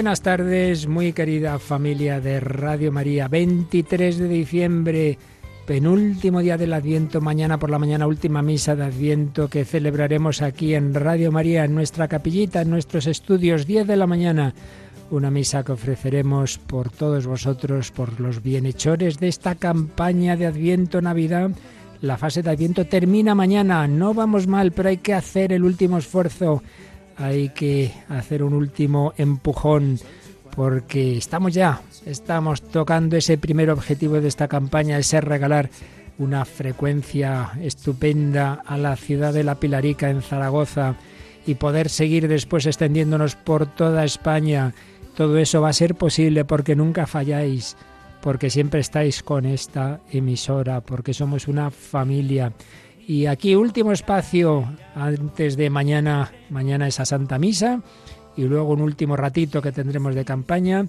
buenas tardes, muy querida familia de Radio María. 23 de diciembre, penúltimo día del Adviento, mañana por la mañana última misa de Adviento que celebraremos aquí en Radio María, en nuestra capillita, en nuestros estudios, 10 de la mañana. Una misa que ofreceremos por todos vosotros, por los bienhechores de esta campaña de Adviento Navidad. La fase de Adviento termina mañana, no vamos mal, pero hay que hacer el último esfuerzo hay que hacer un último empujón porque estamos ya, estamos tocando ese primer objetivo de esta campaña, ese regalar una frecuencia estupenda a la ciudad de La Pilarica en Zaragoza y poder seguir después extendiéndonos por toda España. Todo eso va a ser posible porque nunca falláis, porque siempre estáis con esta emisora, porque somos una familia. Y aquí último espacio antes de mañana, mañana esa Santa Misa y luego un último ratito que tendremos de campaña.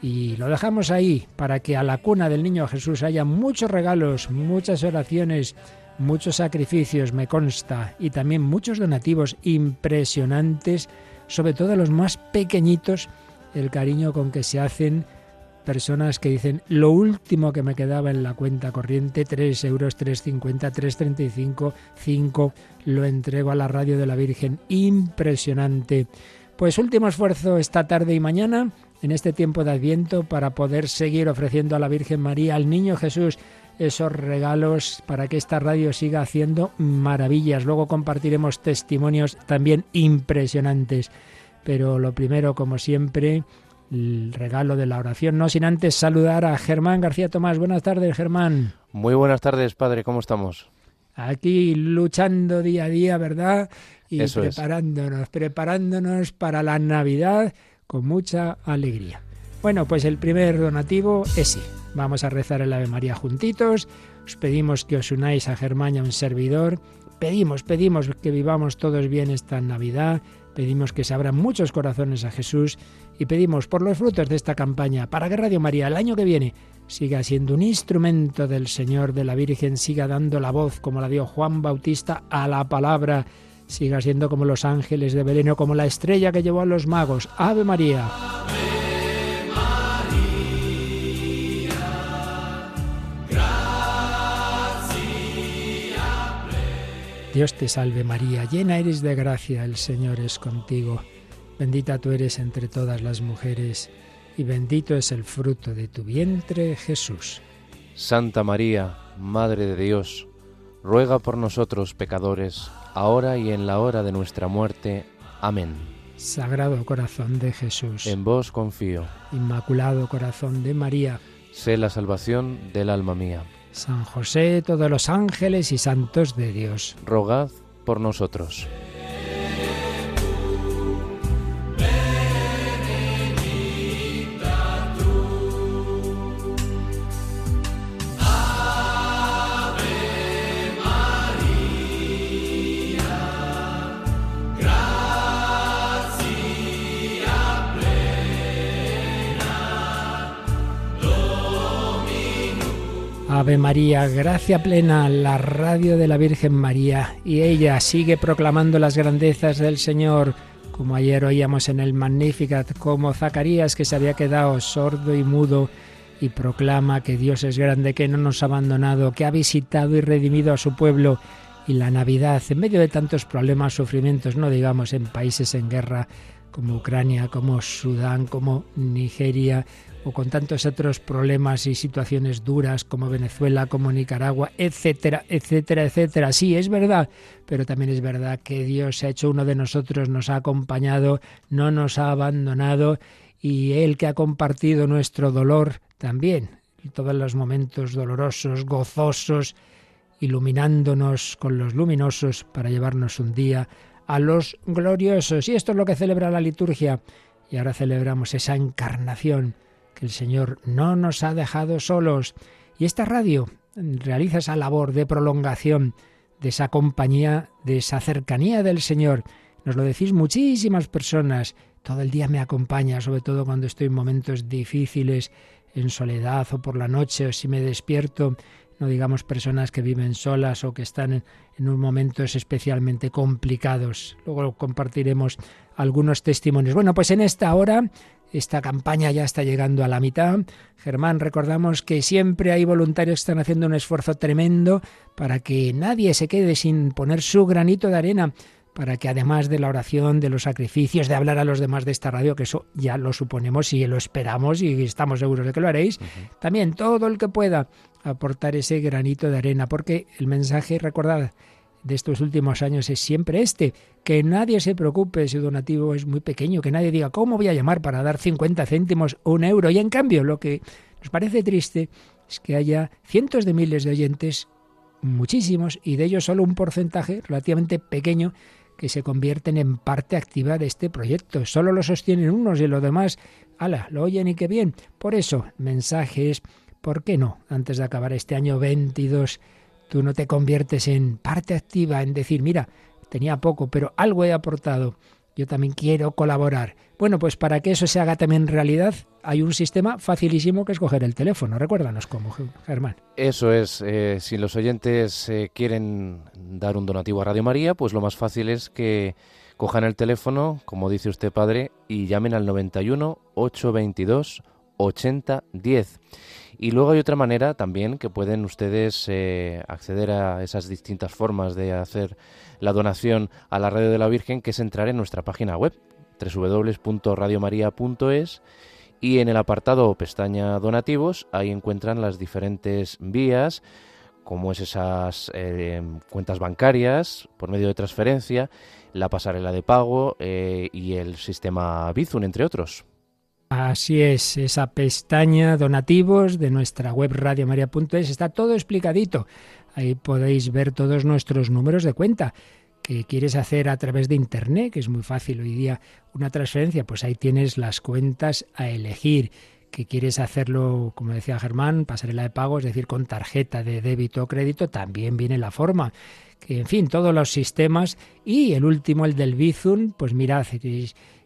Y lo dejamos ahí para que a la cuna del niño Jesús haya muchos regalos, muchas oraciones, muchos sacrificios, me consta, y también muchos donativos impresionantes, sobre todo los más pequeñitos, el cariño con que se hacen personas que dicen lo último que me quedaba en la cuenta corriente, 3 euros, 3,50, 3,35, 5, lo entrego a la radio de la Virgen. Impresionante. Pues último esfuerzo esta tarde y mañana en este tiempo de Adviento para poder seguir ofreciendo a la Virgen María, al Niño Jesús, esos regalos para que esta radio siga haciendo maravillas. Luego compartiremos testimonios también impresionantes. Pero lo primero, como siempre, el regalo de la oración, no sin antes saludar a Germán García Tomás. Buenas tardes, Germán. Muy buenas tardes, padre, ¿cómo estamos? Aquí luchando día a día, ¿verdad? Y Eso es. preparándonos, preparándonos para la Navidad con mucha alegría. Bueno, pues el primer donativo es sí. Vamos a rezar el Ave María juntitos. Os pedimos que os unáis a Germán y a un servidor. Pedimos, pedimos que vivamos todos bien esta Navidad. Pedimos que se abran muchos corazones a Jesús y pedimos por los frutos de esta campaña para que Radio María el año que viene siga siendo un instrumento del Señor, de la Virgen, siga dando la voz como la dio Juan Bautista a la palabra, siga siendo como los ángeles de Belén o como la estrella que llevó a los magos. Ave María. Dios te salve María, llena eres de gracia, el Señor es contigo. Bendita tú eres entre todas las mujeres, y bendito es el fruto de tu vientre, Jesús. Santa María, Madre de Dios, ruega por nosotros pecadores, ahora y en la hora de nuestra muerte. Amén. Sagrado corazón de Jesús, En vos confío, Inmaculado corazón de María, sé la salvación del alma mía. San José, todos los ángeles y santos de Dios. Rogad por nosotros. Ave María, gracia plena, la radio de la Virgen María, y ella sigue proclamando las grandezas del Señor, como ayer oíamos en el Magnificat, como Zacarías que se había quedado sordo y mudo y proclama que Dios es grande, que no nos ha abandonado, que ha visitado y redimido a su pueblo. Y la Navidad, en medio de tantos problemas, sufrimientos, no digamos en países en guerra como Ucrania, como Sudán, como Nigeria, o con tantos otros problemas y situaciones duras como Venezuela, como Nicaragua, etcétera, etcétera, etcétera. Sí, es verdad, pero también es verdad que Dios se ha hecho uno de nosotros, nos ha acompañado, no nos ha abandonado y Él que ha compartido nuestro dolor también, todos los momentos dolorosos, gozosos, iluminándonos con los luminosos para llevarnos un día a los gloriosos. Y esto es lo que celebra la liturgia. Y ahora celebramos esa encarnación, el Señor no nos ha dejado solos. Y esta radio realiza esa labor de prolongación de esa compañía, de esa cercanía del Señor. Nos lo decís muchísimas personas. Todo el día me acompaña, sobre todo cuando estoy en momentos difíciles, en soledad o por la noche, o si me despierto no digamos personas que viven solas o que están en, unos momentos especialmente complicados. Luego compartiremos algunos testimonios. Bueno, pues en esta hora esta campaña ya está llegando a la mitad. Germán, recordamos que siempre hay voluntarios que están haciendo un esfuerzo tremendo para que nadie se quede sin poner su granito de arena para que además de la oración, de los sacrificios, de hablar a los demás de esta radio, que eso ya lo suponemos y lo esperamos y estamos seguros de que lo haréis, también todo el que pueda aportar ese granito de arena, porque el mensaje, recordad, de estos últimos años es siempre este, que nadie se preocupe si donativo es muy pequeño, que nadie diga, ¿cómo voy a llamar para dar 50 céntimos o un euro? Y en cambio, lo que nos parece triste es que haya cientos de miles de oyentes, muchísimos, y de ellos solo un porcentaje relativamente pequeño que se convierten en parte activa de este proyecto. Solo lo sostienen unos y los demás, ala, lo oyen y qué bien. Por eso, mensajes, ¿por qué no? Antes de acabar este año 22, tú no te conviertes en parte activa, en decir, mira, tenía poco, pero algo he aportado yo también quiero colaborar. Bueno, pues para que eso se haga también realidad, hay un sistema facilísimo que es coger el teléfono. Recuérdanos cómo, Germán. Eso es, eh, si los oyentes eh, quieren dar un donativo a Radio María, pues lo más fácil es que cojan el teléfono, como dice usted, padre, y llamen al 91 822 8010. Y luego hay otra manera también que pueden ustedes eh, acceder a esas distintas formas de hacer la donación a la Radio de la Virgen, que es entrar en nuestra página web www.radiomaria.es y en el apartado pestaña donativos ahí encuentran las diferentes vías como es esas eh, cuentas bancarias por medio de transferencia, la pasarela de pago eh, y el sistema Bizum, entre otros. Así es, esa pestaña donativos de nuestra web radiomaria.es está todo explicadito. Ahí podéis ver todos nuestros números de cuenta que quieres hacer a través de internet, que es muy fácil hoy día una transferencia, pues ahí tienes las cuentas a elegir que quieres hacerlo, como decía Germán, pasarela de pago, es decir, con tarjeta de débito o crédito, también viene la forma. Que, en fin, todos los sistemas. Y el último, el del Bizum, pues mirad,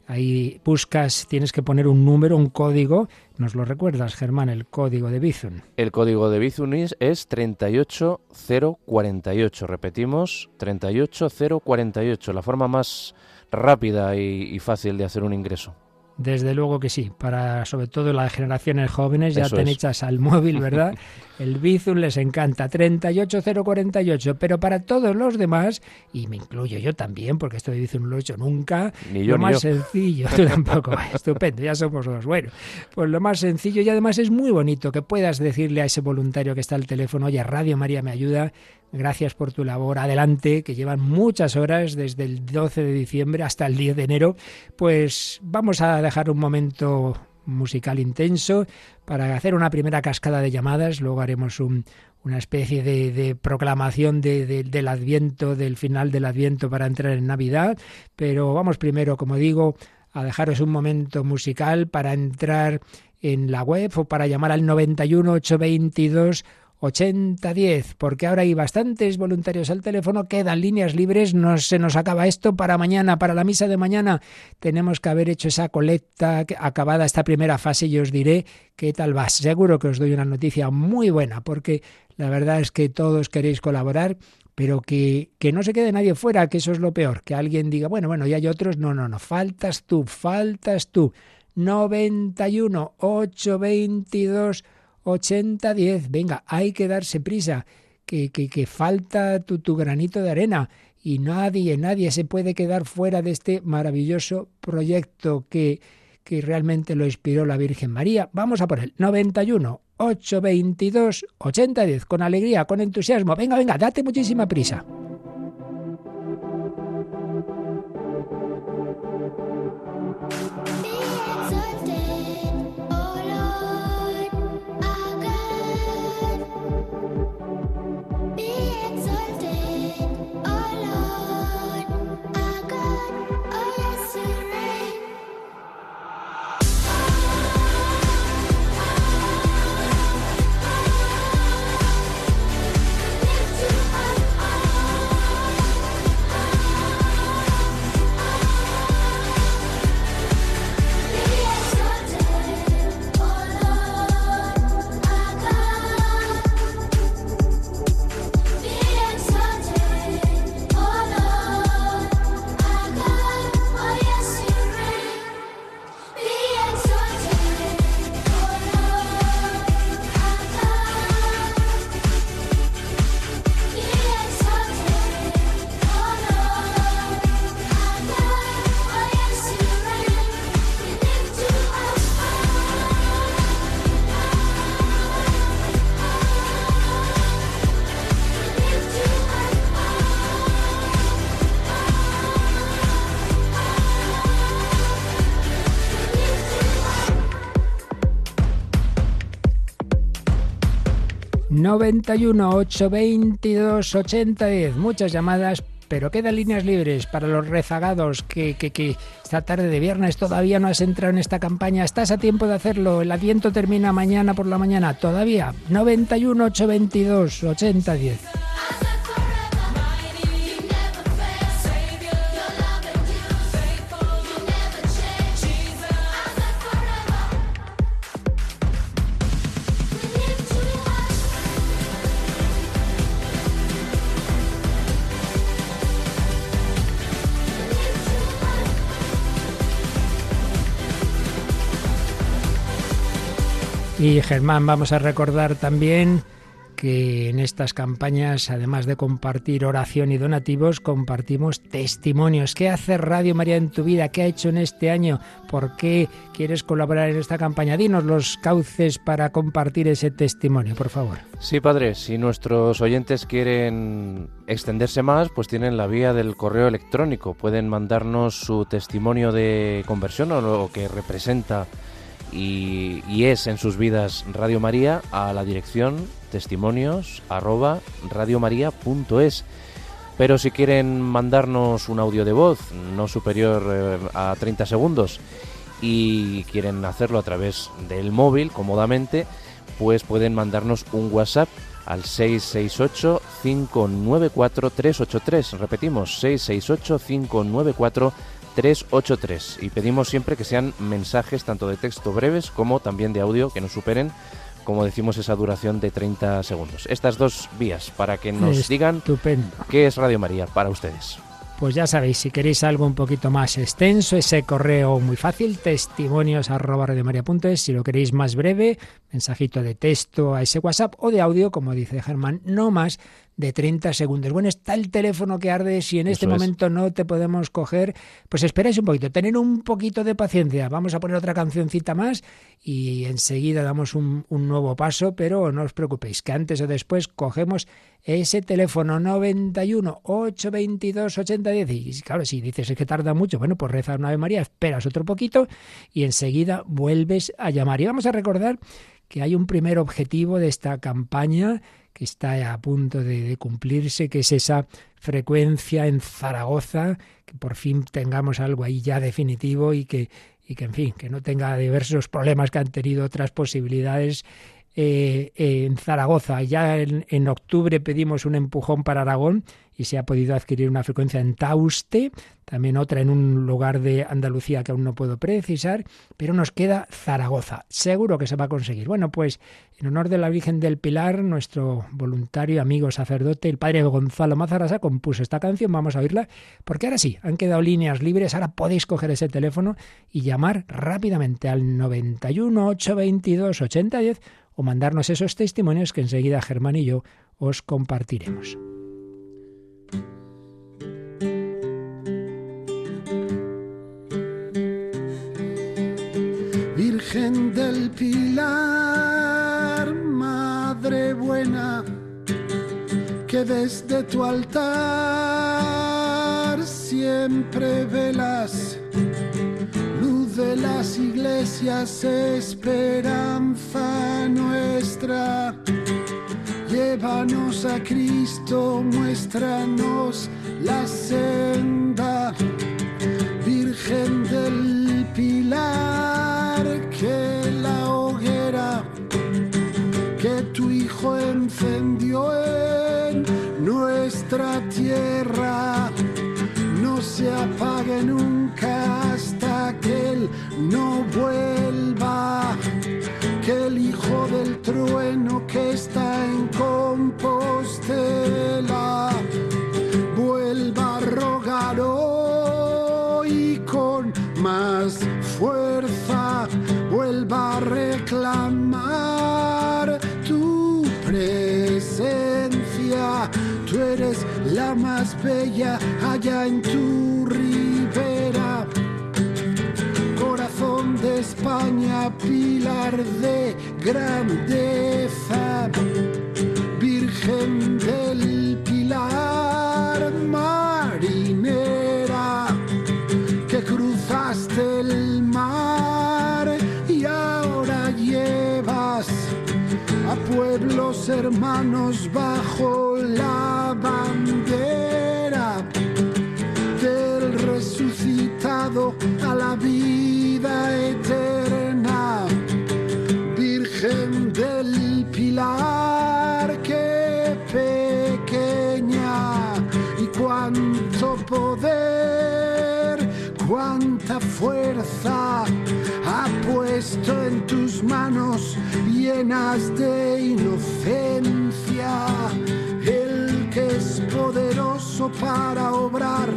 Ahí buscas, tienes que poner un número, un código. ¿Nos lo recuerdas, Germán, el código de Bizum? El código de Bizum es 38048. Repetimos, 38048, la forma más rápida y fácil de hacer un ingreso. Desde luego que sí, para sobre todo las generaciones jóvenes ya te echas al móvil, ¿verdad? El Bizum les encanta, 38048, pero para todos los demás, y me incluyo yo también, porque esto de Bizum no lo he hecho nunca, lo más sencillo, tú tampoco, estupendo, ya somos dos. Bueno, pues lo más sencillo y además es muy bonito que puedas decirle a ese voluntario que está al teléfono, oye, Radio María me ayuda, Gracias por tu labor. Adelante, que llevan muchas horas desde el 12 de diciembre hasta el 10 de enero. Pues vamos a dejar un momento musical intenso para hacer una primera cascada de llamadas. Luego haremos una especie de, proclamación del Adviento, del final del Adviento para entrar en Navidad. Pero vamos primero, como digo, a dejaros un momento musical para entrar en la web o para llamar al 91 822 8010, porque ahora hay bastantes voluntarios al teléfono, quedan líneas libres, no se nos acaba esto para mañana, para la misa de mañana. Tenemos que haber hecho esa colecta acabada esta primera fase y os diré qué tal va. Seguro que os doy una noticia muy buena, porque la verdad es que todos queréis colaborar, pero que, que no se quede nadie fuera, que eso es lo peor, que alguien diga, bueno, bueno, y hay otros, no, no, no, faltas tú, faltas tú. 91 822 80-10. Venga, hay que darse prisa, que, que, falta tu, tu granito de arena y nadie, nadie se puede quedar fuera de este maravilloso proyecto que, que realmente lo inspiró la Virgen María. Vamos a por el 91 822 8010 con alegría, con entusiasmo. Venga, venga, date muchísima prisa. Ocho 80 10. Muchas llamadas, pero quedan líneas libres para los rezagados que, que, que, esta tarde de viernes todavía no has entrado en esta campaña. Estás a tiempo de hacerlo. El adviento termina mañana por la mañana. Todavía. 91 822 8010. Y Germán, vamos a recordar también que en estas campañas, además de compartir oración y donativos, compartimos testimonios. ¿Qué hace Radio María en tu vida? ¿Qué ha hecho en este año? ¿Por qué quieres colaborar en esta campaña? Dinos los cauces para compartir ese testimonio, por favor. Sí, padre, si nuestros oyentes quieren extenderse más, pues tienen la vía del correo electrónico. Pueden mandarnos su testimonio de conversión o lo que representa y, es en sus vidas Radio María a la dirección testimonios arroba radiomaria.es. Pero si quieren mandarnos un audio de voz no superior eh, a 30 segundos y quieren hacerlo a través del móvil cómodamente, pues pueden mandarnos un WhatsApp al 668 594 383. Repetimos, 668 594 383 y pedimos siempre que sean mensajes tanto de texto breves como también de audio que no superen como decimos esa duración de 30 segundos. Estas dos vías para que nos digan qué es Radio María para ustedes. Pues ya sabéis, si queréis algo un poquito más extenso, ese correo muy fácil, testimonios arroba si lo queréis más breve, mensajito de texto a ese WhatsApp o de audio, como dice Germán, no más de 30 segundos. Bueno, está el teléfono que arde, si en este momento no te podemos coger, pues esperáis un poquito, tener un poquito de paciencia. Vamos a poner otra cancioncita más y enseguida damos un, un nuevo paso, pero no os preocupéis, que antes o después cogemos ese teléfono 91 822 8010. Y claro, si dices es que tarda mucho, bueno, pues reza una Ave María, esperas otro poquito y enseguida vuelves a llamar. Y vamos a recordar que hay un primer objetivo de esta campaña está a punto de, cumplirse, que es esa frecuencia en Zaragoza, que por fin tengamos algo ahí ya definitivo y que, y que en fin, que no tenga diversos problemas que han tenido otras posibilidades eh, en Zaragoza. Ya en, octubre pedimos un empujón para Aragón y se ha podido adquirir una frecuencia en Tauste, también otra en un lugar de Andalucía que aún no puedo precisar, pero nos queda Zaragoza. Seguro que se va a conseguir. Bueno, pues en honor de la Virgen del Pilar, nuestro voluntario, amigo sacerdote, el padre Gonzalo Mazarasa, compuso esta canción. Vamos a oírla, porque ahora sí, han quedado líneas libres. Ahora podéis coger ese teléfono y llamar rápidamente al 91 822 8010 o mandarnos esos testimonios que enseguida Germán y yo os compartiremos. Virgen del Pilar, Madre buena, que desde tu altar siempre velas, de las iglesias, esperanza nuestra. Llévanos a Cristo, muéstranos la senda, Virgen del Pilar, que la hoguera que tu Hijo encendió en nuestra tierra no se apague nunca no vuelva. Que el Hijo del trueno que está en Compostela vuelva a rogar hoy con más fuerza, vuelva a reclamar tu presencia. Tú eres la más bella allá en tu España, pilar de grandeza. Virgen del Pilar, marinera, que cruzaste el mar y ahora llevas a pueblos hermanos bajo la llenas de inocencia. El que es poderoso para obrar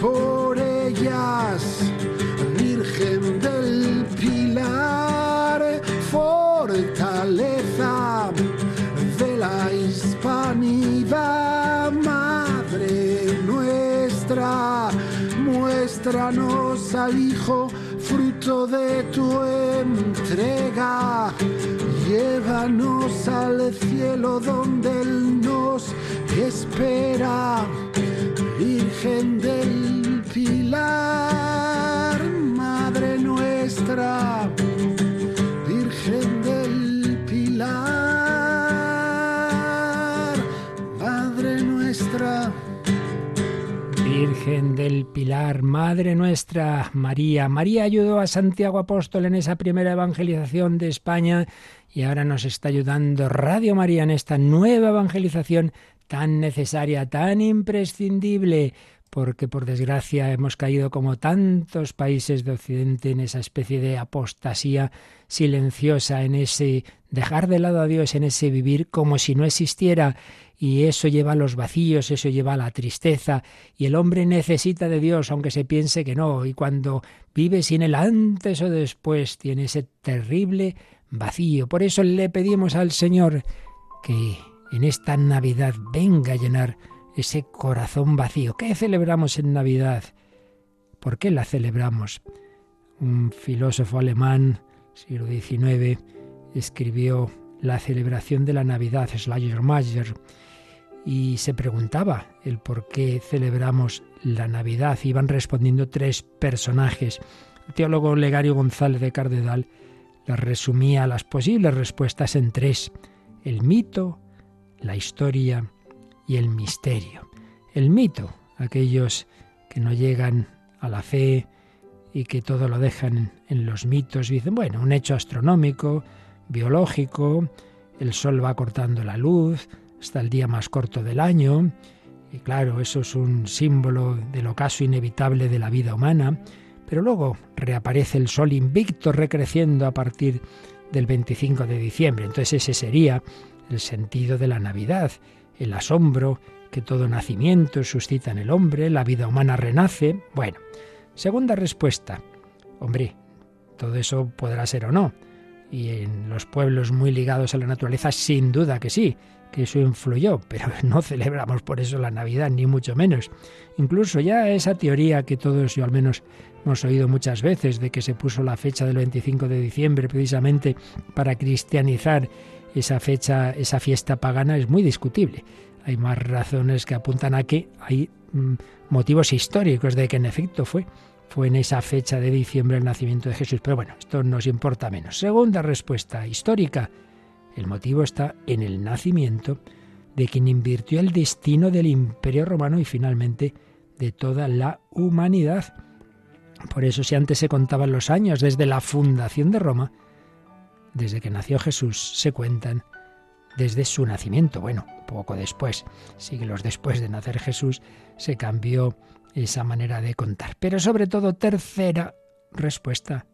por ellas. Virgen del Pilar, fortaleza de la hispanidad, Madre nuestra, muéstranos al Hijo, fruto de tu entrega. Llévanos al cielo donde Él nos espera, Virgen del Pilar, Madre nuestra, Virgen del Pilar, Madre nuestra. Virgen del Pilar, Madre nuestra, María. María ayudó a Santiago Apóstol en esa primera evangelización de España y ahora nos está ayudando Radio María en esta nueva evangelización tan necesaria, tan imprescindible, porque por desgracia hemos caído como tantos países de Occidente en esa especie de apostasía silenciosa, en ese dejar de lado a Dios, en ese vivir como si no existiera. Y eso lleva a los vacíos, eso lleva a la tristeza, y el hombre necesita de Dios, aunque se piense que no, y cuando vive sin él antes o después, tiene ese terrible vacío. Por eso le pedimos al Señor que en esta Navidad venga a llenar ese corazón vacío. ¿Qué celebramos en Navidad? ¿Por qué la celebramos? Un filósofo alemán, siglo XIX, escribió la celebración de la Navidad, Schleiermacher, y se preguntaba el por qué celebramos la Navidad. Iban respondiendo tres personajes. El teólogo Legario González de Cardedal las resumía las posibles respuestas en tres. El mito, la historia y el misterio. El mito, aquellos que no llegan a la fe y que todo lo dejan en los mitos, dicen, bueno, un hecho astronómico, biológico, el sol va cortando la luz hasta el día más corto del año, y claro, eso es un símbolo del ocaso inevitable de la vida humana, pero luego reaparece el sol invicto recreciendo a partir del 25 de diciembre. Entonces ese sería el sentido de la Navidad, el asombro que todo nacimiento suscita en el hombre, la vida humana renace. Bueno, segunda respuesta. Hombre, todo eso podrá ser o no. y en los pueblos muy ligados a la naturaleza, sin duda que sí, que eso influyó, pero no celebramos por eso la Navidad, ni mucho menos. Incluso ya esa teoría que todos, yo al menos, hemos oído muchas veces, de que se puso la fecha del 25 de diciembre precisamente para cristianizar esa fecha, esa fiesta pagana, es muy discutible. Hay más razones que apuntan a que hay mm, motivos históricos de que en efecto fue fue en esa fecha de diciembre el nacimiento de Jesús. Pero bueno, esto nos importa menos. Segunda respuesta histórica. El motivo está en el nacimiento de quien invirtió el destino del imperio romano y finalmente de toda la humanidad. Por eso si antes se contaban los años desde la fundación de Roma, desde que nació Jesús se cuentan desde su nacimiento. Bueno, poco después, siglos después de nacer Jesús, se cambió esa manera de contar. Pero sobre todo, tercera respuesta,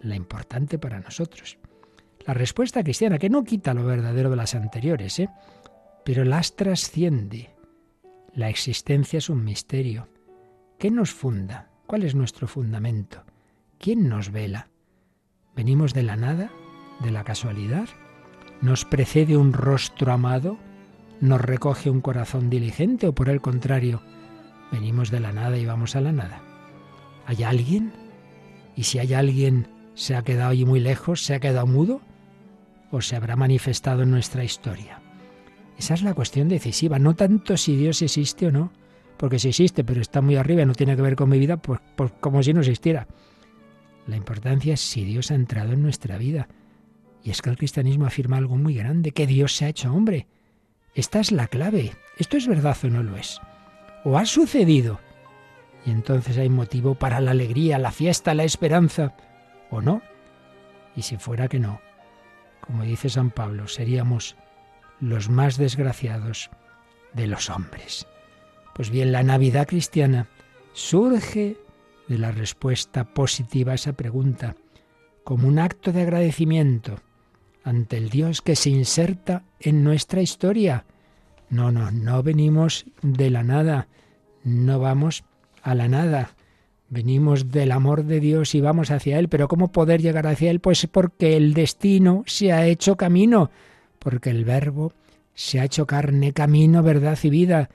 la importante para nosotros. La respuesta cristiana, que no quita lo verdadero de las anteriores, ¿eh? pero las trasciende. La existencia es un misterio. ¿Qué nos funda? ¿Cuál es nuestro fundamento? ¿Quién nos vela? ¿Venimos de la nada? ¿De la casualidad? ¿Nos precede un rostro amado? ¿Nos recoge un corazón diligente o por el contrario, venimos de la nada y vamos a la nada? ¿Hay alguien? ¿Y si hay alguien, se ha quedado allí muy lejos, se ha quedado mudo? ¿O se habrá manifestado en nuestra historia? Esa es la cuestión decisiva, no tanto si Dios existe o no, porque si existe pero está muy arriba y no tiene que ver con mi vida, pues, pues como si no existiera. La importancia es si Dios ha entrado en nuestra vida. Y es que el cristianismo afirma algo muy grande, que Dios se ha hecho hombre. Esta es la clave. ¿Esto es verdad o no lo es? ¿O ha sucedido? Y entonces hay motivo para la alegría, la fiesta, la esperanza. ¿O no? Y si fuera que no, como dice San Pablo, seríamos los más desgraciados de los hombres. Pues bien, la Navidad cristiana surge de la respuesta positiva a esa pregunta, como un acto de agradecimiento ante el Dios que se inserta en nuestra historia. No, no, no venimos de la nada, no vamos a la nada, venimos del amor de Dios y vamos hacia Él, pero ¿cómo poder llegar hacia Él? Pues porque el destino se ha hecho camino, porque el verbo se ha hecho carne, camino, verdad y vida,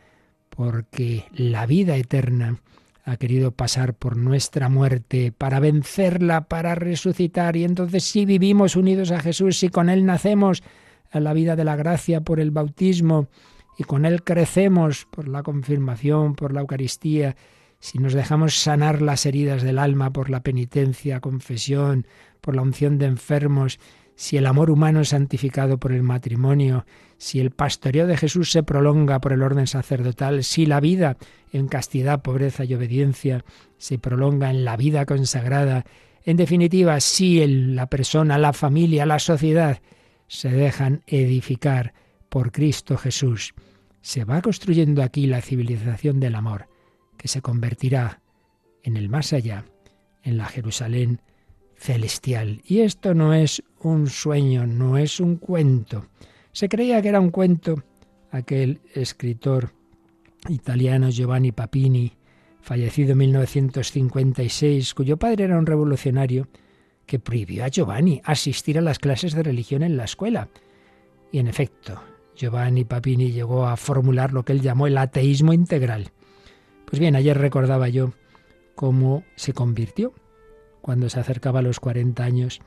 porque la vida eterna ha querido pasar por nuestra muerte para vencerla, para resucitar. Y entonces si vivimos unidos a Jesús, si con Él nacemos a la vida de la gracia por el bautismo y con Él crecemos por la confirmación, por la Eucaristía, si nos dejamos sanar las heridas del alma por la penitencia, confesión, por la unción de enfermos, si el amor humano es santificado por el matrimonio, si el pastoreo de Jesús se prolonga por el orden sacerdotal, si la vida en castidad, pobreza y obediencia se prolonga en la vida consagrada, en definitiva, si la persona, la familia, la sociedad se dejan edificar por Cristo Jesús, se va construyendo aquí la civilización del amor, que se convertirá en el más allá, en la Jerusalén celestial. Y esto no es un sueño, no es un cuento. Se creía que era un cuento aquel escritor italiano Giovanni Papini, fallecido en 1956, cuyo padre era un revolucionario que prohibió a Giovanni asistir a las clases de religión en la escuela. Y en efecto, Giovanni Papini llegó a formular lo que él llamó el ateísmo integral. Pues bien, ayer recordaba yo cómo se convirtió cuando se acercaba a los 40 años,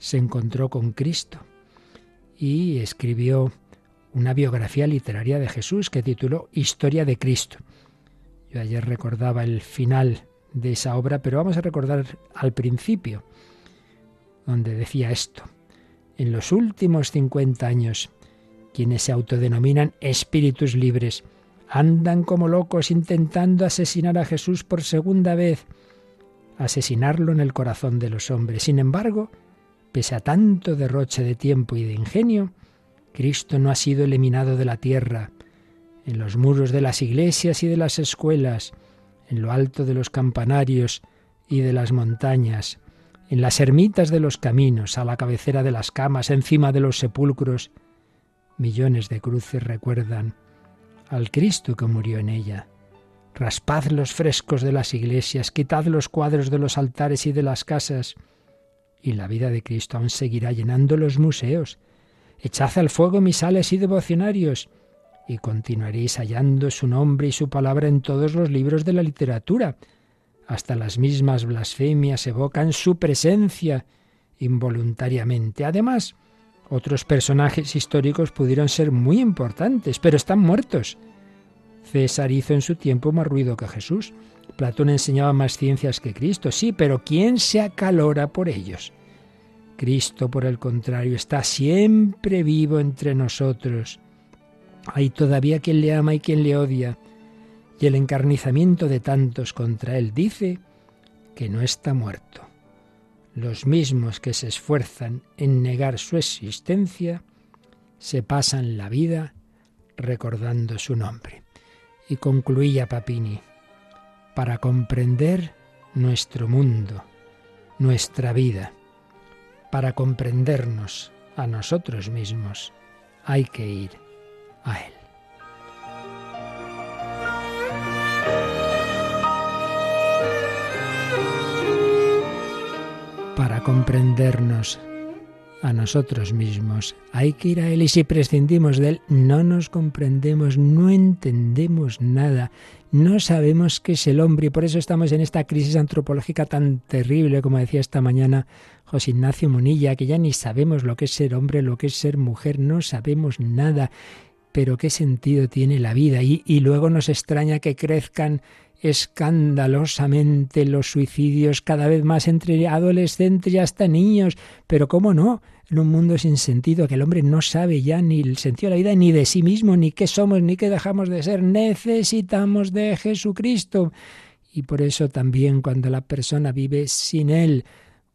se encontró con Cristo y escribió una biografía literaria de Jesús que tituló Historia de Cristo. Yo ayer recordaba el final de esa obra, pero vamos a recordar al principio, donde decía esto. En los últimos 50 años, quienes se autodenominan espíritus libres andan como locos intentando asesinar a Jesús por segunda vez asesinarlo en el corazón de los hombres. Sin embargo, pese a tanto derroche de tiempo y de ingenio, Cristo no ha sido eliminado de la tierra. En los muros de las iglesias y de las escuelas, en lo alto de los campanarios y de las montañas, en las ermitas de los caminos, a la cabecera de las camas, encima de los sepulcros, millones de cruces recuerdan al Cristo que murió en ella. Raspad los frescos de las iglesias, quitad los cuadros de los altares y de las casas. Y la vida de Cristo aún seguirá llenando los museos. Echad al fuego mis sales y devocionarios, y continuaréis hallando su nombre y su palabra en todos los libros de la literatura. Hasta las mismas blasfemias evocan su presencia involuntariamente. Además, otros personajes históricos pudieron ser muy importantes, pero están muertos. César hizo en su tiempo más ruido que Jesús. Platón enseñaba más ciencias que Cristo, sí, pero ¿quién se acalora por ellos? Cristo, por el contrario, está siempre vivo entre nosotros. Hay todavía quien le ama y quien le odia. Y el encarnizamiento de tantos contra él dice que no está muerto. Los mismos que se esfuerzan en negar su existencia se pasan la vida recordando su nombre. Y concluía Papini, para comprender nuestro mundo, nuestra vida, para comprendernos a nosotros mismos, hay que ir a Él. Para comprendernos a nosotros mismos. Hay que ir a Él y si prescindimos de Él no nos comprendemos, no entendemos nada, no sabemos qué es el hombre y por eso estamos en esta crisis antropológica tan terrible, como decía esta mañana José Ignacio Monilla, que ya ni sabemos lo que es ser hombre, lo que es ser mujer, no sabemos nada. Pero qué sentido tiene la vida y, y luego nos extraña que crezcan escandalosamente los suicidios cada vez más entre adolescentes y hasta niños. Pero cómo no, en un mundo sin sentido, que el hombre no sabe ya ni el sentido de la vida, ni de sí mismo, ni qué somos, ni qué dejamos de ser. Necesitamos de Jesucristo. Y por eso también cuando la persona vive sin Él,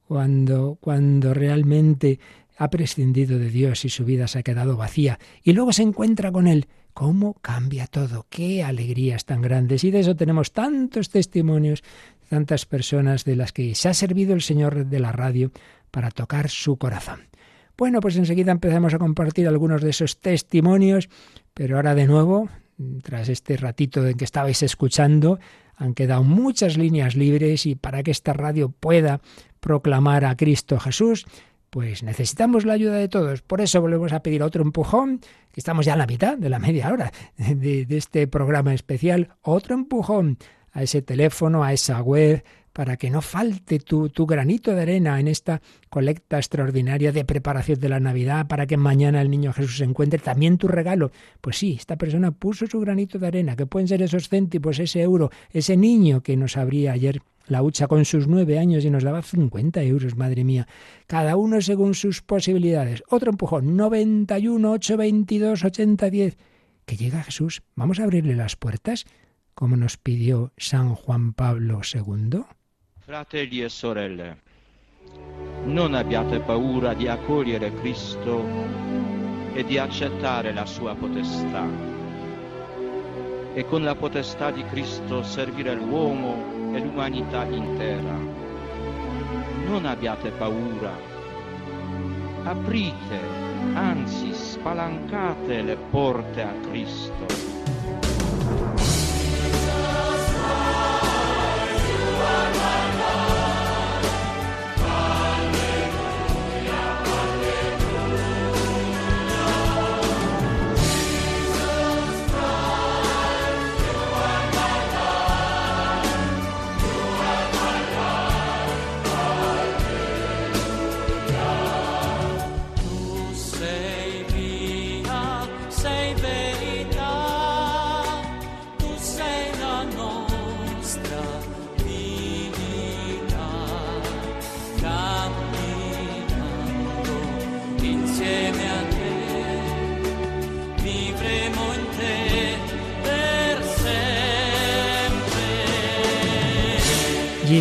cuando, cuando realmente ha prescindido de Dios y su vida se ha quedado vacía, y luego se encuentra con Él, cómo cambia todo, qué alegrías tan grandes. Y de eso tenemos tantos testimonios, tantas personas de las que se ha servido el Señor de la radio para tocar su corazón. Bueno, pues enseguida empezamos a compartir algunos de esos testimonios, pero ahora de nuevo, tras este ratito en que estabais escuchando, han quedado muchas líneas libres y para que esta radio pueda proclamar a Cristo Jesús, pues necesitamos la ayuda de todos. Por eso volvemos a pedir otro empujón, que estamos ya a la mitad de la media hora de, este programa especial, otro empujón a ese teléfono, a esa web, para que no falte tu, tu, granito de arena en esta colecta extraordinaria de preparación de la Navidad, para que mañana el niño Jesús encuentre también tu regalo. Pues sí, esta persona puso su granito de arena, que pueden ser esos céntimos, ese euro, ese niño que nos abría ayer la hucha con sus nueve años y nos daba 50 euros, madre mía. Cada uno según sus posibilidades. Otro empujón, 91, 822, 8010. Que llega Jesús. Vamos a abrirle las puertas, como nos pidió San Juan Pablo II. Fratelli e sorelle, non abbiate paura di accogliere Cristo e di accettare la sua potestà. E con la potestà di Cristo servire l'uomo e l'umanità intera. Non abbiate paura, aprite, anzi spalancate le porte a Cristo.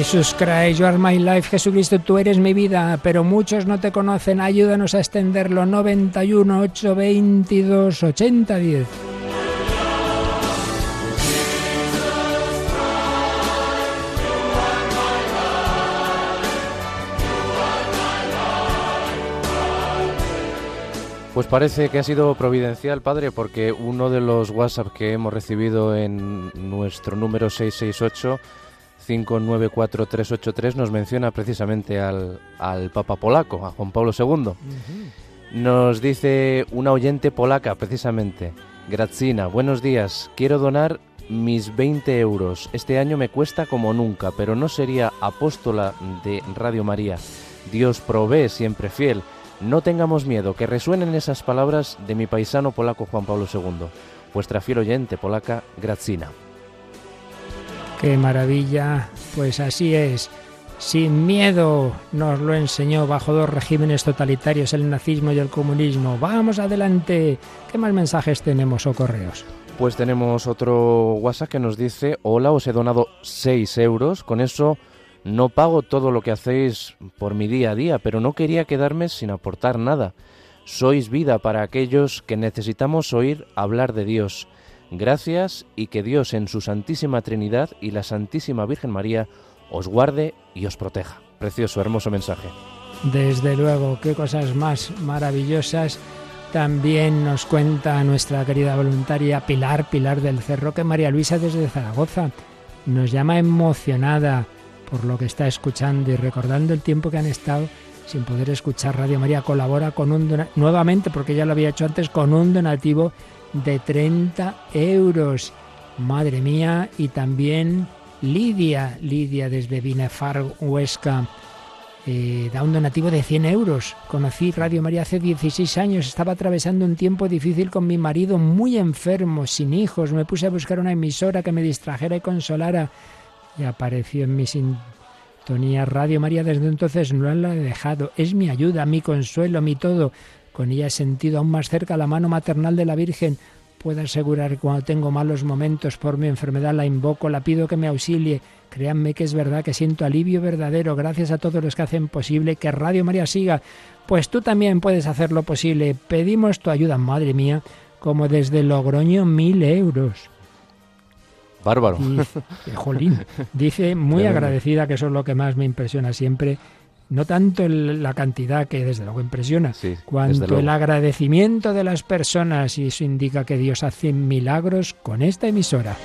Jesus Christ, you are my life, Jesucristo, tú eres mi vida, pero muchos no te conocen. Ayúdanos a extenderlo. 91 822 8010. Pues parece que ha sido providencial, padre, porque uno de los WhatsApp que hemos recibido en nuestro número 668 594383 nos menciona precisamente al, al Papa polaco, a Juan Pablo II. Nos dice una oyente polaca, precisamente, Grazina, buenos días, quiero donar mis 20 euros. Este año me cuesta como nunca, pero no sería apóstola de Radio María. Dios provee siempre fiel. No tengamos miedo, que resuenen esas palabras de mi paisano polaco Juan Pablo II. Vuestra fiel oyente polaca, Grazina. Qué maravilla, pues así es. Sin miedo nos lo enseñó bajo dos regímenes totalitarios, el nazismo y el comunismo. Vamos adelante. ¿Qué más mensajes tenemos o correos? Pues tenemos otro WhatsApp que nos dice, hola, os he donado 6 euros, con eso no pago todo lo que hacéis por mi día a día, pero no quería quedarme sin aportar nada. Sois vida para aquellos que necesitamos oír hablar de Dios. Gracias y que Dios en su Santísima Trinidad y la Santísima Virgen María os guarde y os proteja. Precioso, hermoso mensaje. Desde luego, qué cosas más maravillosas también nos cuenta nuestra querida voluntaria Pilar, Pilar del Cerro, que María Luisa desde Zaragoza nos llama emocionada por lo que está escuchando y recordando el tiempo que han estado sin poder escuchar Radio María. Colabora con un nuevamente, porque ya lo había hecho antes, con un donativo de 30 euros. Madre mía, y también Lidia, Lidia desde Binefar, Huesca eh, da un donativo de 100 euros. Conocí Radio María hace 16 años, estaba atravesando un tiempo difícil con mi marido, muy enfermo, sin hijos. Me puse a buscar una emisora que me distrajera y consolara. Y apareció en mi sintonía Radio María. Desde entonces no la he dejado. Es mi ayuda, mi consuelo, mi todo. Con ella he sentido aún más cerca la mano maternal de la Virgen. Puedo asegurar que cuando tengo malos momentos por mi enfermedad la invoco, la pido que me auxilie Créanme que es verdad que siento alivio verdadero gracias a todos los que hacen posible que Radio María siga. Pues tú también puedes hacerlo posible. Pedimos tu ayuda, madre mía, como desde Logroño mil euros. Bárbaro. jolín, dice muy agradecida, que eso es lo que más me impresiona siempre, no tanto la cantidad que desde luego impresiona, cuanto el agradecimiento de las personas y eso indica que Dios hace milagros con esta emisora.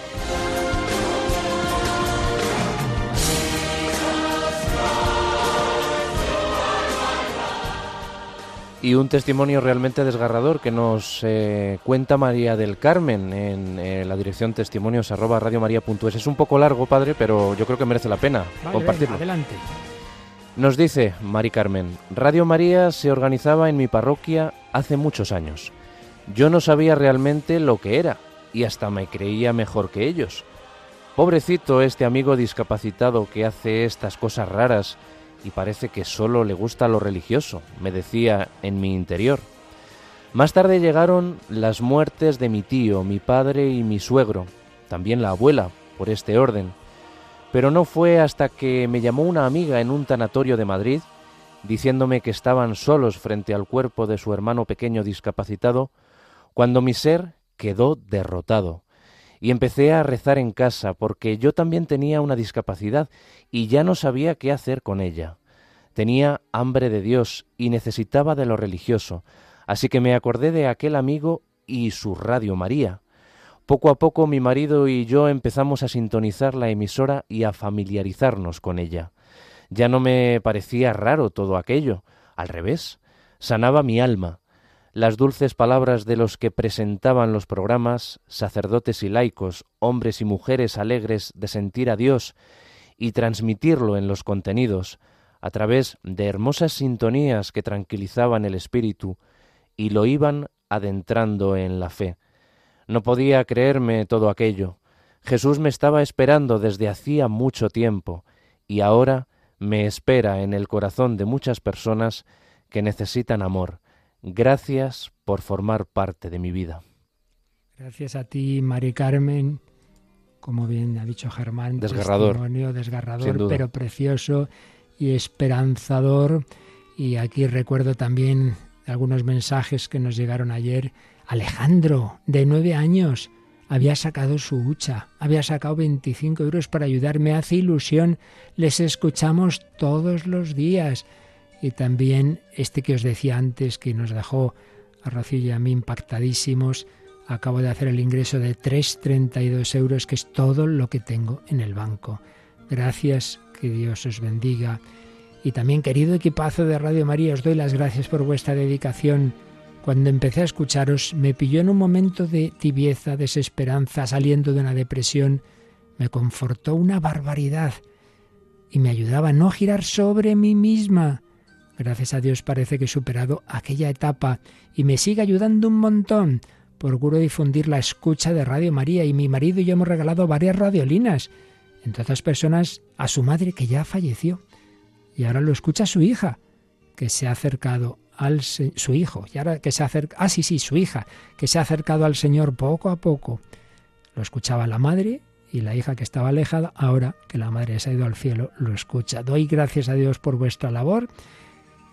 y un testimonio realmente desgarrador que nos eh, cuenta María del Carmen en eh, la dirección testimonios arroba Es un poco largo, padre, pero yo creo que merece la pena compartirlo. adelante. Nos dice Mari Carmen, Radio María se organizaba en mi parroquia hace muchos años. Yo no sabía realmente lo que era y hasta me creía mejor que ellos. Pobrecito este amigo discapacitado que hace estas cosas raras y parece que solo le gusta lo religioso, me decía en mi interior. Más tarde llegaron las muertes de mi tío, mi padre y mi suegro, también la abuela, por este orden. Pero no fue hasta que me llamó una amiga en un tanatorio de Madrid, diciéndome que estaban solos frente al cuerpo de su hermano pequeño discapacitado, cuando mi ser quedó derrotado y empecé a rezar en casa porque yo también tenía una discapacidad y ya no sabía qué hacer con ella. Tenía hambre de Dios y necesitaba de lo religioso, así que me acordé de aquel amigo y su Radio María. Poco a poco mi marido y yo empezamos a sintonizar la emisora y a familiarizarnos con ella. Ya no me parecía raro todo aquello, al revés, sanaba mi alma, las dulces palabras de los que presentaban los programas, sacerdotes y laicos, hombres y mujeres alegres de sentir a Dios y transmitirlo en los contenidos, a través de hermosas sintonías que tranquilizaban el espíritu y lo iban adentrando en la fe. No podía creerme todo aquello. Jesús me estaba esperando desde hacía mucho tiempo y ahora me espera en el corazón de muchas personas que necesitan amor Gracias por formar parte de mi vida. Gracias a ti, Mari Carmen. Como bien ha dicho Germán, desgarrador, testimonio desgarrador, pero precioso y esperanzador. Y aquí recuerdo también algunos mensajes que nos llegaron ayer. Alejandro, de nueve años, había sacado su hucha, había sacado 25 euros para ayudarme. Hace ilusión, les escuchamos todos los días y también este que os decía antes, que nos dejó a Rocío y a mí impactadísimos, acabo de hacer el ingreso de 3,32 euros, que es todo lo que tengo en el banco. Gracias, que Dios os bendiga. Y también, querido equipazo de Radio María, os doy las gracias por vuestra dedicación. Cuando empecé a escucharos, me pilló en un momento de tibieza, desesperanza, saliendo de una depresión. Me confortó una barbaridad y me ayudaba a no girar sobre mí misma. Gracias a Dios parece que he superado aquella etapa y me sigue ayudando un montón. Procuro difundir la escucha de Radio María y mi marido y yo hemos regalado varias radiolinas, entre otras personas a su madre que ya falleció. Y ahora lo escucha su hija, que se ha acercado al su hijo, y ahora que se acerca, ah sí, sí, su hija, que se ha acercado al Señor poco a poco. Lo escuchaba la madre y la hija que estaba alejada, ahora que la madre se ha ido al cielo, lo escucha. Doy gracias a Dios por vuestra labor.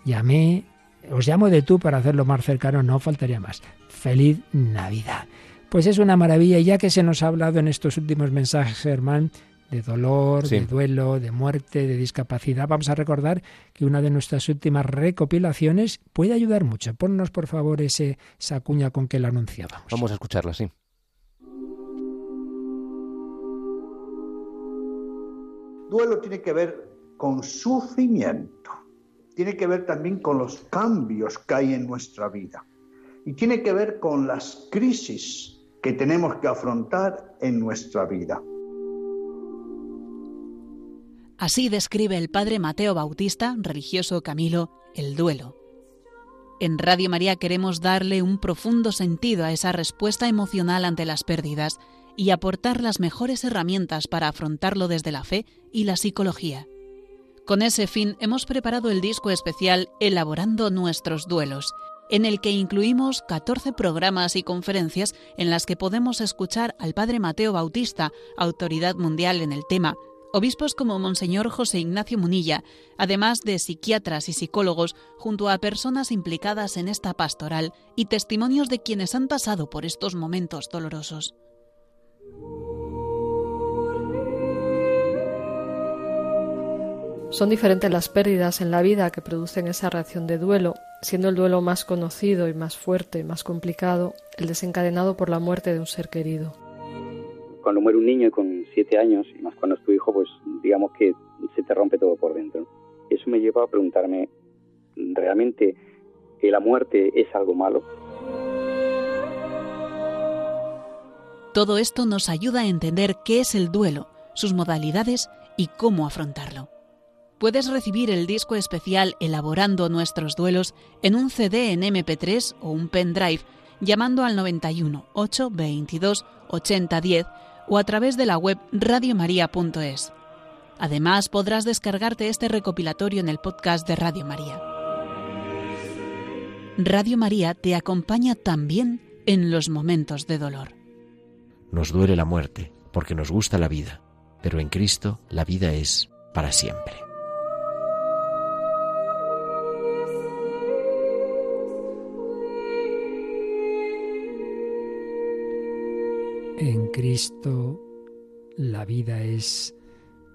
Llamé, os llamo de tú para hacerlo más cercano, no faltaría más. Feliz Navidad. Pues es una maravilla, ya que se nos ha hablado en estos últimos mensajes, hermano, de dolor, de duelo, de muerte, de discapacidad. Vamos a recordar que una de nuestras últimas recopilaciones puede ayudar mucho. Ponnos, por favor, ese, esa cuña con que la anunciábamos. Vamos a escucharla, sí. Duelo tiene que ver con sufrimiento, tiene que ver también con los cambios que hay en nuestra vida y tiene que ver con las crisis que tenemos que afrontar en nuestra vida. Así describe el padre Mateo Bautista, religioso Camilo, el duelo. En Radio María queremos darle un profundo sentido a esa respuesta emocional ante las pérdidas y aportar las mejores herramientas para afrontarlo desde la fe y la psicología. Con ese fin hemos preparado el disco especial Elaborando nuestros duelos, en el que incluimos 14 programas y conferencias en las que podemos escuchar al Padre Mateo Bautista, autoridad mundial en el tema, obispos como Monseñor José Ignacio Munilla, además de psiquiatras y psicólogos, junto a personas implicadas en esta pastoral y testimonios de quienes han pasado por estos momentos dolorosos. Son diferentes las pérdidas en la vida que producen esa reacción de duelo, siendo el duelo más conocido y más fuerte, más complicado, el desencadenado por la muerte de un ser querido. Cuando muere un niño con siete años, y más cuando es tu hijo, pues digamos que se te rompe todo por dentro. Eso me lleva a preguntarme, ¿realmente la muerte es algo malo? Todo esto nos ayuda a entender qué es el duelo, sus modalidades y cómo afrontarlo. Puedes recibir el disco especial Elaborando nuestros duelos en un CD en MP3 o un pendrive llamando al 91 822 8010 o a través de la web radiomaria.es. Además, podrás descargarte este recopilatorio en el podcast de Radio María. Radio María te acompaña también en los momentos de dolor. Nos duele la muerte porque nos gusta la vida, pero en Cristo la vida es para siempre. Cristo la vida es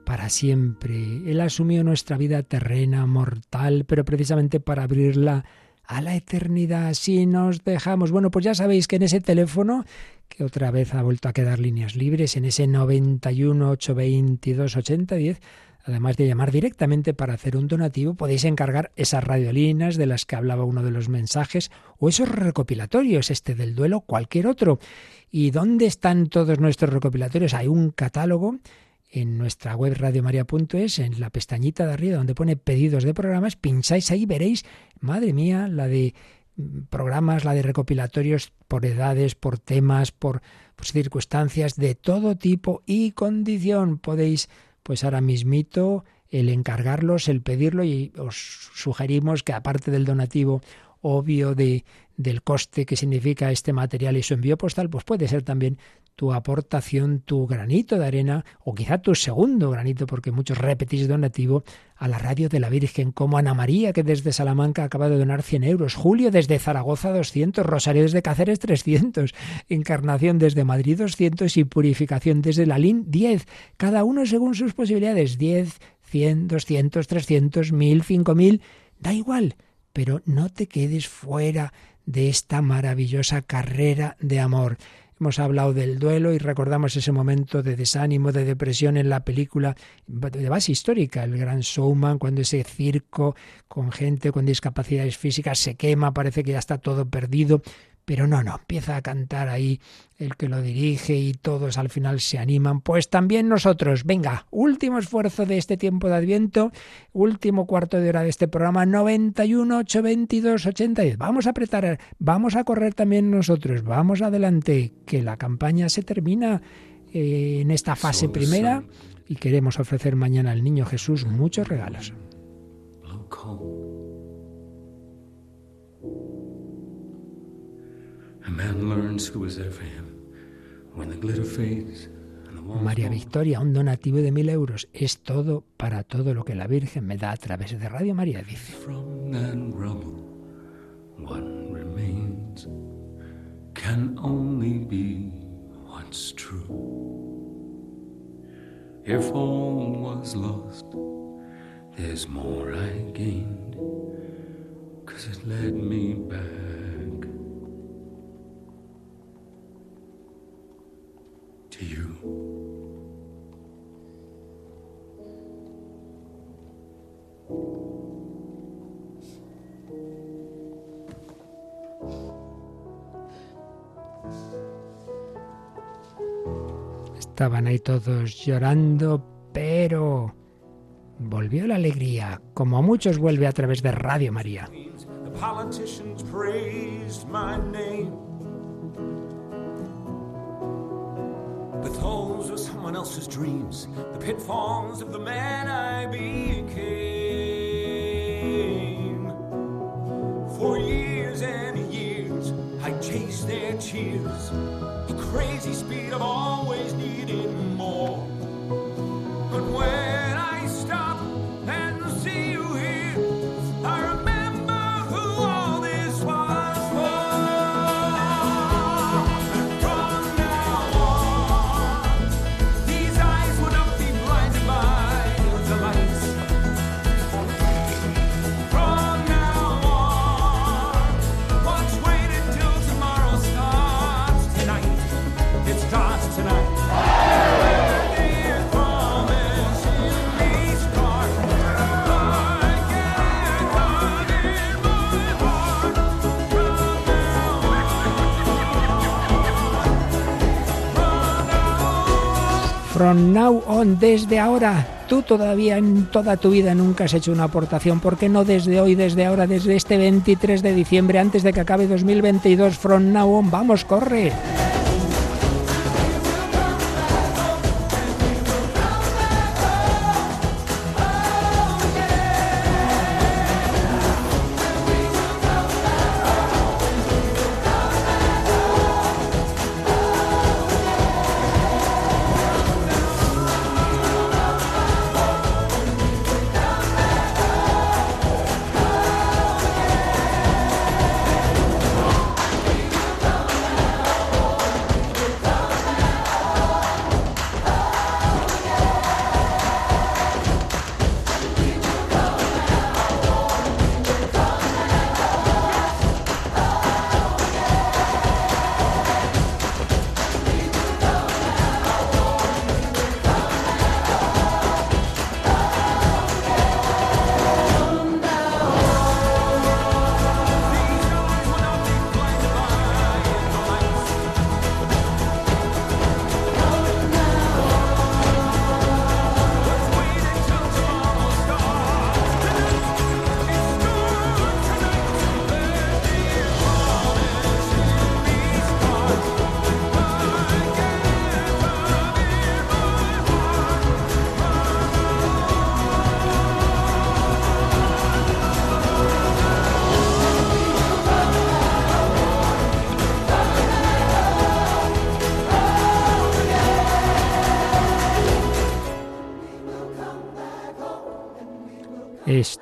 para siempre. Él asumió nuestra vida terrena, mortal, pero precisamente para abrirla a la eternidad. Si nos dejamos, bueno, pues ya sabéis que en ese teléfono, que otra vez ha vuelto a quedar líneas libres, en ese 91 822 8010, además de llamar directamente para hacer un donativo, podéis encargar esas radiolinas de las que hablaba uno de los mensajes o esos recopilatorios, este del duelo, cualquier otro. ¿Y dónde están todos nuestros recopilatorios? Hay un catálogo en nuestra web radiomaria.es, en la pestañita de arriba donde pone pedidos de programas, pincháis ahí, veréis, madre mía, la de mm, programas, la de recopilatorios por edades, por temas, por, circunstancias de todo tipo y condición. Podéis, pues ahora mismito, el encargarlos, el pedirlo y os sugerimos que aparte del donativo obvio de, del coste que significa este material y su envío postal, pues puede ser también tu aportación, tu granito de arena o quizá tu segundo granito, porque muchos repetís donativo a la radio de la Virgen, como Ana María, que desde Salamanca acaba de donar 100 euros, Julio desde Zaragoza 200, Rosario desde Cáceres 300, Encarnación desde Madrid 200 y Purificación desde Lalín 10, cada uno según sus posibilidades, 10, 100, 200, 300, 1000, 5000, da igual, pero no te quedes fuera de esta maravillosa carrera de amor. Hemos hablado del duelo y recordamos ese momento de desánimo, de depresión en la película de base histórica, el gran showman, cuando ese circo con gente con discapacidades físicas se quema, parece que ya está todo perdido. Pero no, no, empieza a cantar ahí el que lo dirige y todos al final se animan. Pues también nosotros, venga, último esfuerzo de este tiempo de Adviento, último cuarto de hora de este programa, 91 822 80. Vamos a apretar, vamos a correr también nosotros, vamos adelante, que la campaña se termina eh, en esta fase primera y queremos ofrecer mañana al niño Jesús muchos regalos. María Victoria, un donativo de mil euros es todo para todo lo que la Virgen me da a través de Radio María, dice. If all was lost, there's more I gained, cause it led me back. Estaban ahí todos llorando, pero volvió la alegría, como a muchos vuelve a través de Radio María. the thoughts of someone else's dreams, the pitfalls of the man I became. For years and years, I chased their tears, a crazy speed of always From now on, desde ahora, tú todavía en toda tu vida nunca has hecho una aportación. ¿Por qué no desde hoy, desde ahora, desde este 23 de diciembre, antes de que acabe 2022? From now on, vamos, corre.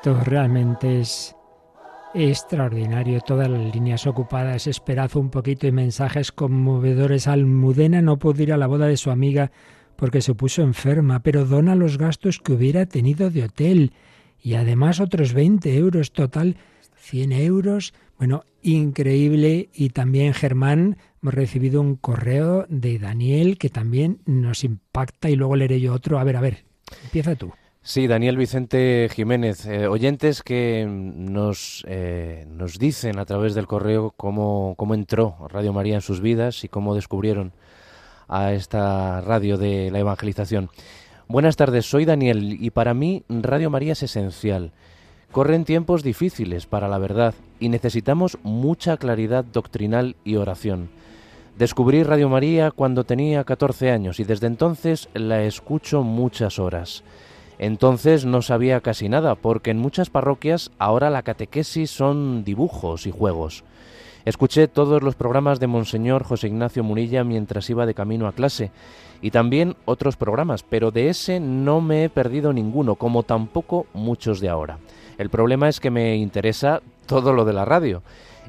Esto realmente es extraordinario. Todas las líneas ocupadas, esperazo un poquito y mensajes conmovedores. Almudena no pudo ir a la boda de su amiga porque se puso enferma, pero dona los gastos que hubiera tenido de hotel y además otros 20 euros total, 100 euros. Bueno, increíble y también Germán, hemos recibido un correo de Daniel que también nos impacta y luego leeré yo otro. A ver, a ver, empieza tú. Sí, Daniel Vicente Jiménez, eh, oyentes que nos, eh, nos dicen a través del correo cómo, cómo entró Radio María en sus vidas y cómo descubrieron a esta radio de la evangelización. Buenas tardes, soy Daniel y para mí Radio María es esencial. Corren tiempos difíciles para la verdad y necesitamos mucha claridad doctrinal y oración. Descubrí Radio María cuando tenía 14 años y desde entonces la escucho muchas horas. Entonces no sabía casi nada porque en muchas parroquias ahora la catequesis son dibujos y juegos. Escuché todos los programas de Monseñor José Ignacio Munilla mientras iba de camino a clase y también otros programas, pero de ese no me he perdido ninguno, como tampoco muchos de ahora. El problema es que me interesa todo lo de la radio.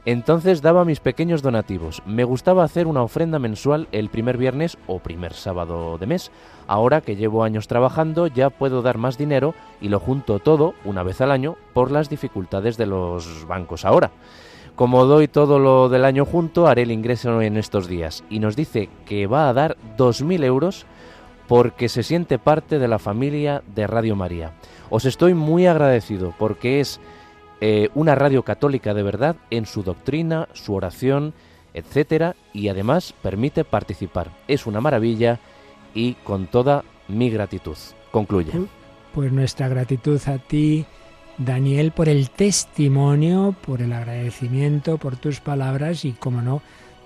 Entonces daba mis pequeños donativos. Me gustaba hacer una ofrenda mensual el primer viernes o primer sábado de mes. Ahora que llevo años trabajando ya puedo dar más dinero y lo junto todo una vez al año por las dificultades de los bancos ahora. Como doy todo lo del año junto, haré el ingreso en estos días. Y nos dice que va a dar 2.000 euros porque se siente parte de la familia de Radio María. Os estoy muy agradecido porque es eh, una radio católica de verdad en su doctrina, su oración, etcétera, y además permite participar. Es una maravilla y con toda mi gratitud. Concluye. Pues nuestra gratitud a ti, Daniel, por el testimonio, por el agradecimiento, por tus palabras y, como no,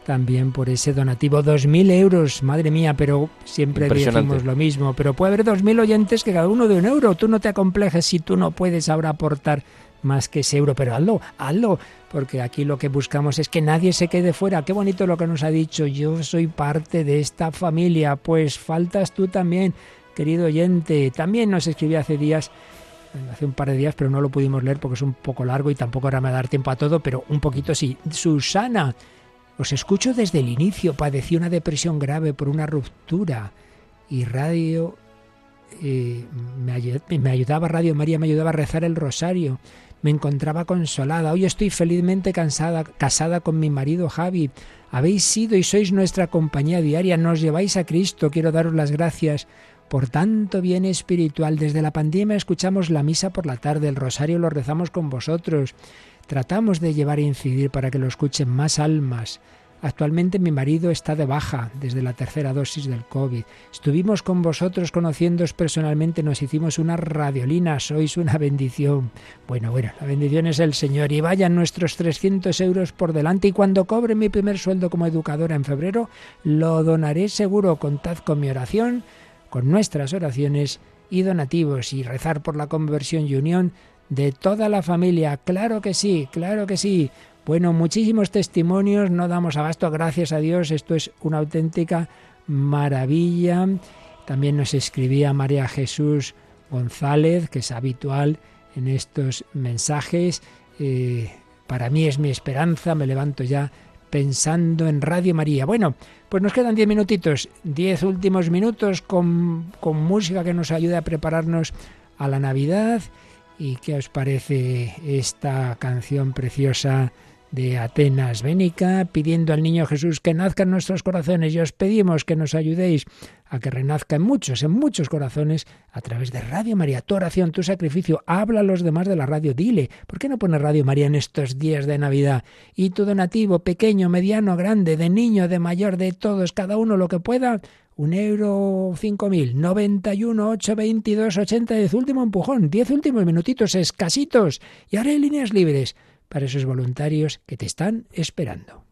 también por ese donativo. Dos mil euros, madre mía, pero siempre decimos lo mismo. Pero puede haber dos mil oyentes que cada uno de un euro. Tú no te acomplejes si tú no puedes ahora aportar más que ese euro, pero hazlo, hazlo, porque aquí lo que buscamos es que nadie se quede fuera. Qué bonito lo que nos ha dicho, yo soy parte de esta familia, pues faltas tú también, querido oyente. También nos escribí hace días hace un par de días, pero no lo pudimos leer porque es un poco largo y tampoco ahora me va a dar tiempo a todo, pero un poquito sí. Susana, os escucho desde el inicio. Padecí una depresión grave por una ruptura y radio eh, me, me, ayudaba, Radio María me ayudaba a rezar el rosario. Me encontraba consolada. Hoy estoy felizmente cansada, casada con mi marido Javi. Habéis sido y sois nuestra compañía diaria. Nos lleváis a Cristo. Quiero daros las gracias por tanto bien espiritual. Desde la pandemia escuchamos la misa por la tarde, el rosario lo rezamos con vosotros. Tratamos de llevar a incidir para que lo escuchen más almas. Actualmente mi marido está de baja desde la tercera dosis del COVID. Estuvimos con vosotros conociéndoos personalmente, nos hicimos una radiolina, sois una bendición. Bueno, bueno, la bendición es el Señor y vayan nuestros 300 euros por delante y cuando cobre mi primer sueldo como educadora en febrero, lo donaré seguro. Contad con mi oración, con nuestras oraciones y donativos y rezar por la conversión y unión de toda la familia. Claro que sí, claro que sí. Bueno, muchísimos testimonios, no damos abasto, gracias a Dios, esto es una auténtica maravilla. También nos escribía María Jesús González, que es habitual en estos mensajes. Eh, para mí es mi esperanza, me levanto ya pensando en Radio María. Bueno, pues nos quedan diez minutitos, diez últimos minutos con, con música que nos ayude a prepararnos a la Navidad ¿Y qué os parece esta canción preciosa de Atenas. Bénica, pidiendo al niño Jesús que nazca en nuestros corazones. Y os pedimos que nos ayudéis a que renazca en muchos, en muchos corazones a través de Radio María. Tu oración, tu sacrificio, habla a los demás de la radio, dile, ¿por qué no pones Radio María en estos días de Navidad? Y tu donativo, pequeño, mediano, grande, de niño, de mayor, de todos, cada uno lo que pueda, un euro cinco mil, noventa y uno, ocho, veintidós, ochenta, diez, último empujón, diez últimos minutitos escasitos. Y hay líneas libres para esos voluntarios que te están esperando.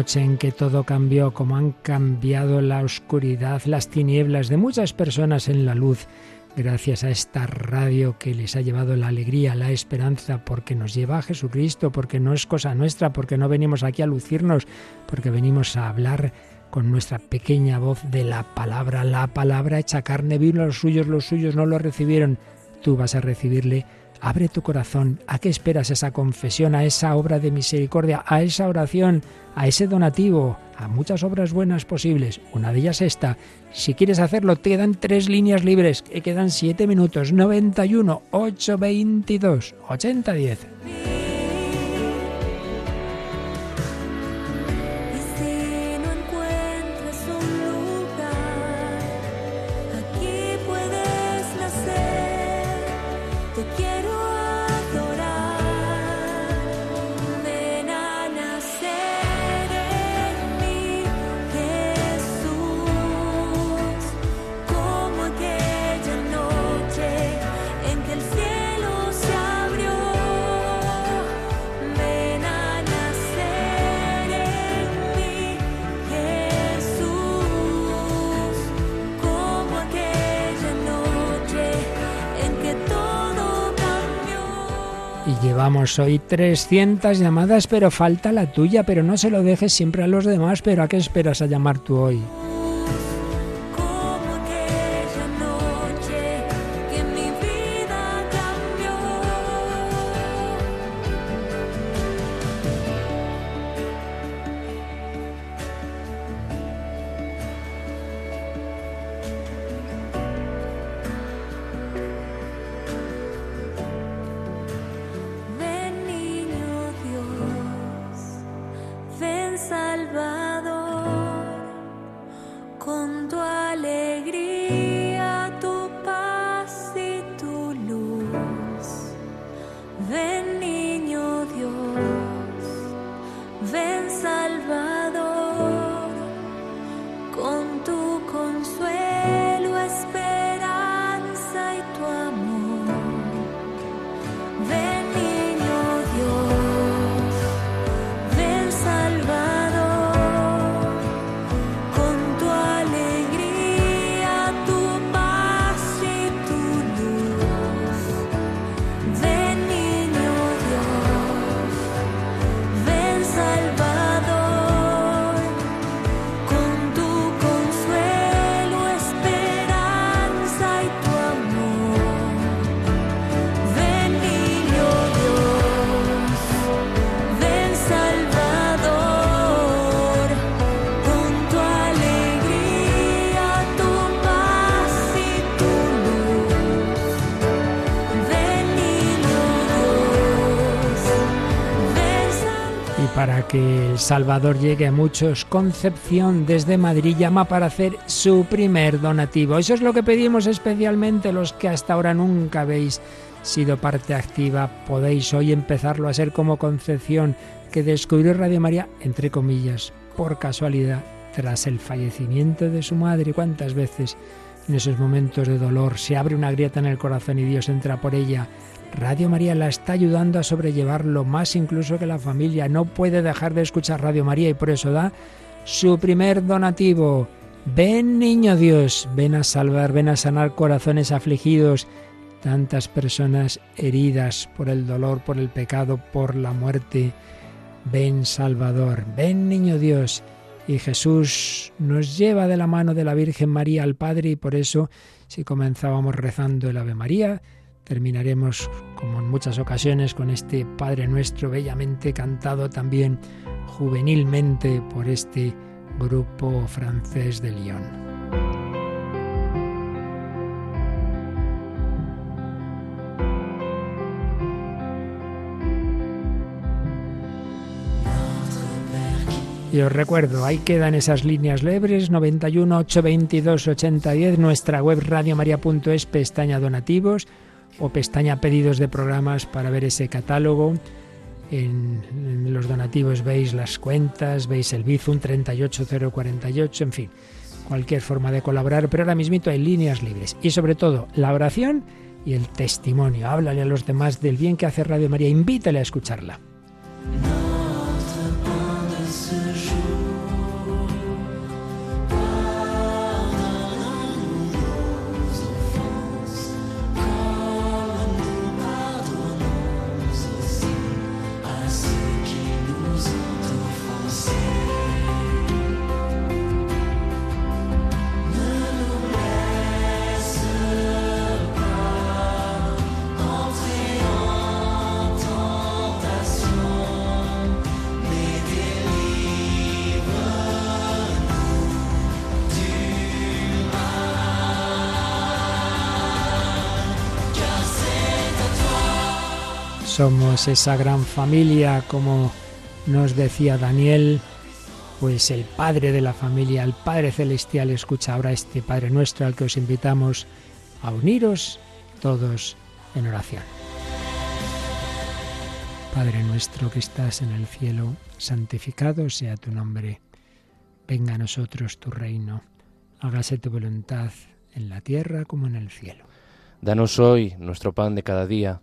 Noche en que todo cambió, como han cambiado la oscuridad, las tinieblas de muchas personas en la luz, gracias a esta radio que les ha llevado la alegría, la esperanza, porque nos lleva a Jesucristo, porque no es cosa nuestra, porque no venimos aquí a lucirnos, porque venimos a hablar con nuestra pequeña voz de la palabra, la palabra hecha carne, vino a los suyos, los suyos no lo recibieron, tú vas a recibirle. Abre tu corazón. ¿A qué esperas esa confesión, a esa obra de misericordia, a esa oración, a ese donativo, a muchas obras buenas posibles? Una de ellas esta. Si quieres hacerlo, te quedan tres líneas libres, que quedan siete minutos. 91 822 8010. Llevamos hoy 300 llamadas, pero falta la tuya, pero no se lo dejes siempre a los demás, pero ¿a qué esperas a llamar tú hoy? Que el Salvador llegue a muchos, Concepción desde Madrid llama para hacer su primer donativo. Eso es lo que pedimos especialmente los que hasta ahora nunca habéis sido parte activa. Podéis hoy empezarlo a ser como Concepción, que descubrió Radio María, entre comillas, por casualidad, tras el fallecimiento de su madre. ¿Cuántas veces en esos momentos de dolor se abre una grieta en el corazón y Dios entra por ella? Radio María la está ayudando a sobrellevarlo más incluso que la familia. No puede dejar de escuchar Radio María y por eso da su primer donativo. Ven niño Dios, ven a salvar, ven a sanar corazones afligidos, tantas personas heridas por el dolor, por el pecado, por la muerte. Ven Salvador, ven niño Dios. Y Jesús nos lleva de la mano de la Virgen María al Padre y por eso si comenzábamos rezando el Ave María, Terminaremos, como en muchas ocasiones, con este Padre Nuestro bellamente cantado también juvenilmente por este grupo francés de Lyon. Y os recuerdo, ahí quedan esas líneas libres, 91 822 8010, nuestra web radiomaria.es, pestaña donativos, o pestaña pedidos de programas para ver ese catálogo. En, los donativos veis las cuentas, veis el Bizum 38048, en fin, cualquier forma de colaborar, pero ahora mismo hay líneas libres. Y sobre todo, la oración y el testimonio. Háblale a los demás del bien que hace Radio María, invítale a escucharla. Somos esa gran familia, como nos decía Daniel, pues el Padre de la familia, el Padre Celestial, escucha ahora este Padre nuestro al que os invitamos a uniros todos en oración. Padre nuestro que estás en el cielo, santificado sea tu nombre. Venga a nosotros tu reino. Hágase tu voluntad en la tierra como en el cielo. Danos hoy nuestro pan de cada día.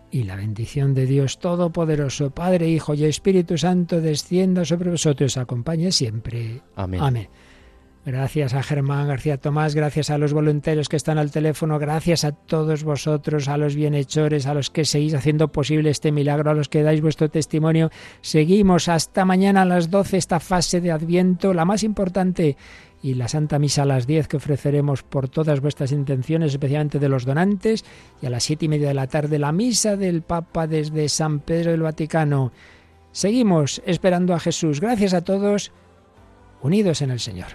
Y la bendición de Dios Todopoderoso, Padre, Hijo y Espíritu Santo, descienda sobre vosotros, acompañe siempre. Amén. Amén. Gracias a Germán García Tomás, gracias a los voluntarios que están al teléfono, gracias a todos vosotros, a los bienhechores, a los que seguís haciendo posible este milagro, a los que dais vuestro testimonio. Seguimos hasta mañana a las 12 esta fase de Adviento, la más importante, y la Santa Misa a las 10 que ofreceremos por todas vuestras intenciones, especialmente de los donantes, y a las siete y media de la tarde la Misa del Papa desde San Pedro del Vaticano. Seguimos esperando a Jesús. Gracias a todos, unidos en el Señor.